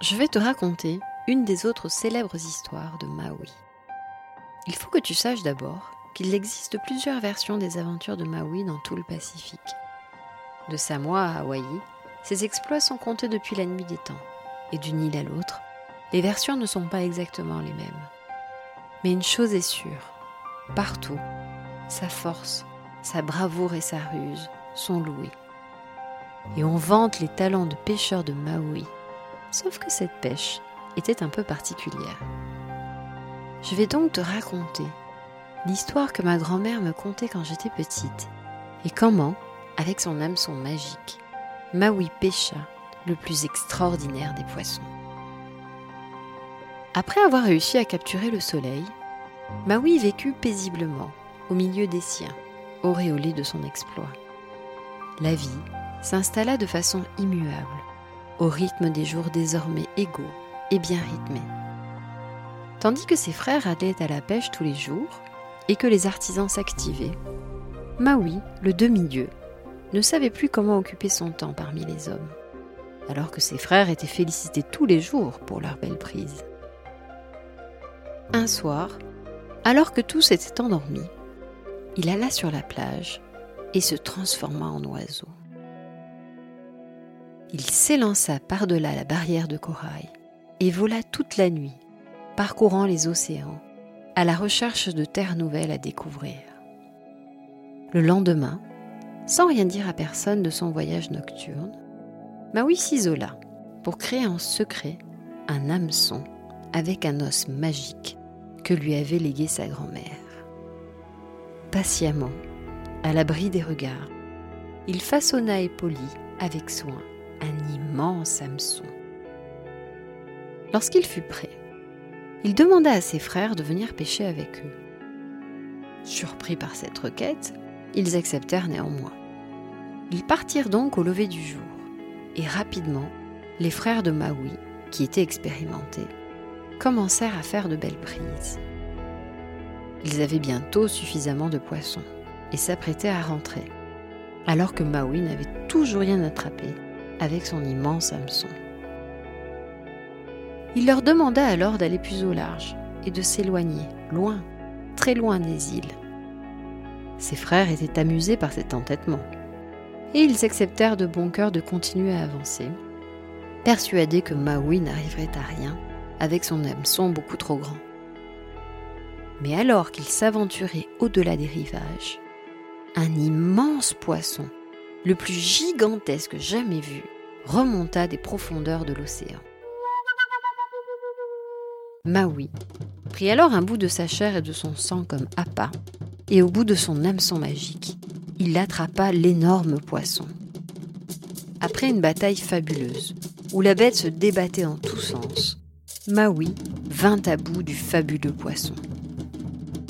Je vais te raconter une des autres célèbres histoires de Maui. Il faut que tu saches d'abord qu'il existe plusieurs versions des aventures de Maui dans tout le Pacifique. De Samoa à Hawaï, ses exploits sont comptés depuis la nuit des temps, et d'une île à l'autre, les versions ne sont pas exactement les mêmes. Mais une chose est sûre, partout, sa force, sa bravoure et sa ruse sont loués. Et on vante les talents de pêcheurs de Maui Sauf que cette pêche était un peu particulière. Je vais donc te raconter l'histoire que ma grand-mère me contait quand j'étais petite et comment, avec son hameçon magique, Maui pêcha le plus extraordinaire des poissons. Après avoir réussi à capturer le soleil, Maui vécut paisiblement au milieu des siens, auréolé de son exploit. La vie s'installa de façon immuable au rythme des jours désormais égaux et bien rythmés. Tandis que ses frères allaient à la pêche tous les jours et que les artisans s'activaient, Maui, le demi-dieu, ne savait plus comment occuper son temps parmi les hommes, alors que ses frères étaient félicités tous les jours pour leur belle prise. Un soir, alors que tous étaient endormis, il alla sur la plage et se transforma en oiseau il s'élança par-delà la barrière de corail et vola toute la nuit, parcourant les océans, à la recherche de terres nouvelles à découvrir. Le lendemain, sans rien dire à personne de son voyage nocturne, Maui s'isola pour créer en secret un hameçon avec un os magique que lui avait légué sa grand-mère. Patiemment, à l'abri des regards, il façonna et polit avec soin un immense hameçon. Lorsqu'il fut prêt, il demanda à ses frères de venir pêcher avec eux. Surpris par cette requête, ils acceptèrent néanmoins. Ils partirent donc au lever du jour, et rapidement, les frères de Maui, qui étaient expérimentés, commencèrent à faire de belles prises. Ils avaient bientôt suffisamment de poissons et s'apprêtaient à rentrer, alors que Maui n'avait toujours rien attrapé avec son immense hameçon. Il leur demanda alors d'aller plus au large et de s'éloigner, loin, très loin des îles. Ses frères étaient amusés par cet entêtement, et ils acceptèrent de bon cœur de continuer à avancer, persuadés que Maui n'arriverait à rien avec son hameçon beaucoup trop grand. Mais alors qu'ils s'aventuraient au-delà des rivages, un immense poisson le plus gigantesque jamais vu, remonta des profondeurs de l'océan. Maui prit alors un bout de sa chair et de son sang comme appât, et au bout de son hameçon magique, il attrapa l'énorme poisson. Après une bataille fabuleuse, où la bête se débattait en tous sens, Maui vint à bout du fabuleux poisson.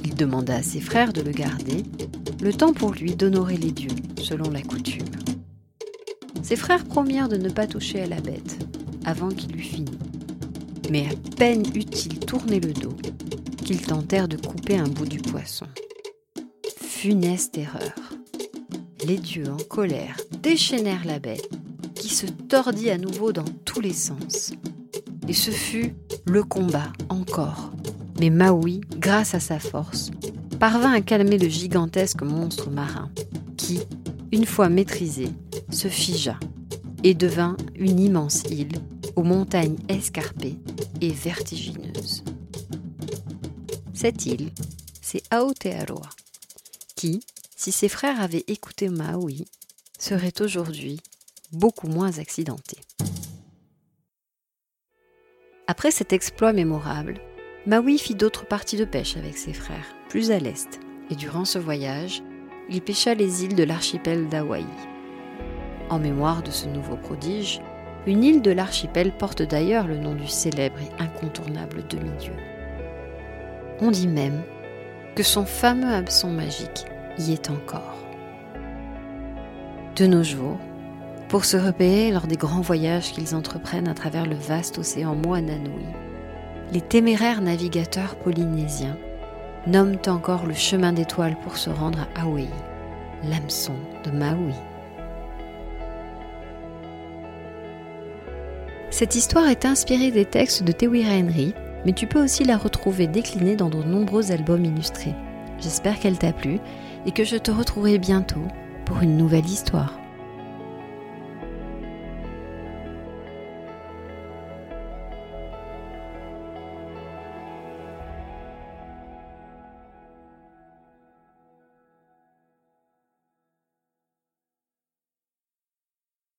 Il demanda à ses frères de le garder, le temps pour lui d'honorer les dieux, selon la coutume. Ses frères promirent de ne pas toucher à la bête avant qu'il eût fini. Mais à peine eut-il tourné le dos qu'ils tentèrent de couper un bout du poisson. Funeste erreur. Les dieux en colère déchaînèrent la bête qui se tordit à nouveau dans tous les sens. Et ce fut le combat encore. Mais Maui, grâce à sa force, parvint à calmer le gigantesque monstre marin, qui, une fois maîtrisé, se figea et devint une immense île aux montagnes escarpées et vertigineuses. Cette île, c'est Aotearoa, qui, si ses frères avaient écouté Maui, serait aujourd'hui beaucoup moins accidentée. Après cet exploit mémorable, Maui fit d'autres parties de pêche avec ses frères, plus à l'est, et durant ce voyage, il pêcha les îles de l'archipel d'Hawaï. En mémoire de ce nouveau prodige, Une île de l'archipel porte d'ailleurs le nom du célèbre et incontournable demi-dieu. On dit même que son fameux hameçon magique y est encore. De nos jours, pour se repérer lors des grands voyages qu'ils entreprennent à travers le vaste océan Moananui, les téméraires navigateurs polynésiens nomment encore le chemin d'étoiles pour se rendre à Hawaï, l'hameçon de Maui. Cette histoire est inspirée des textes de Tewira Henry, mais tu peux aussi la retrouver déclinée dans de nombreux albums illustrés. J'espère qu'elle t'a plu et que je te retrouverai bientôt pour une nouvelle histoire.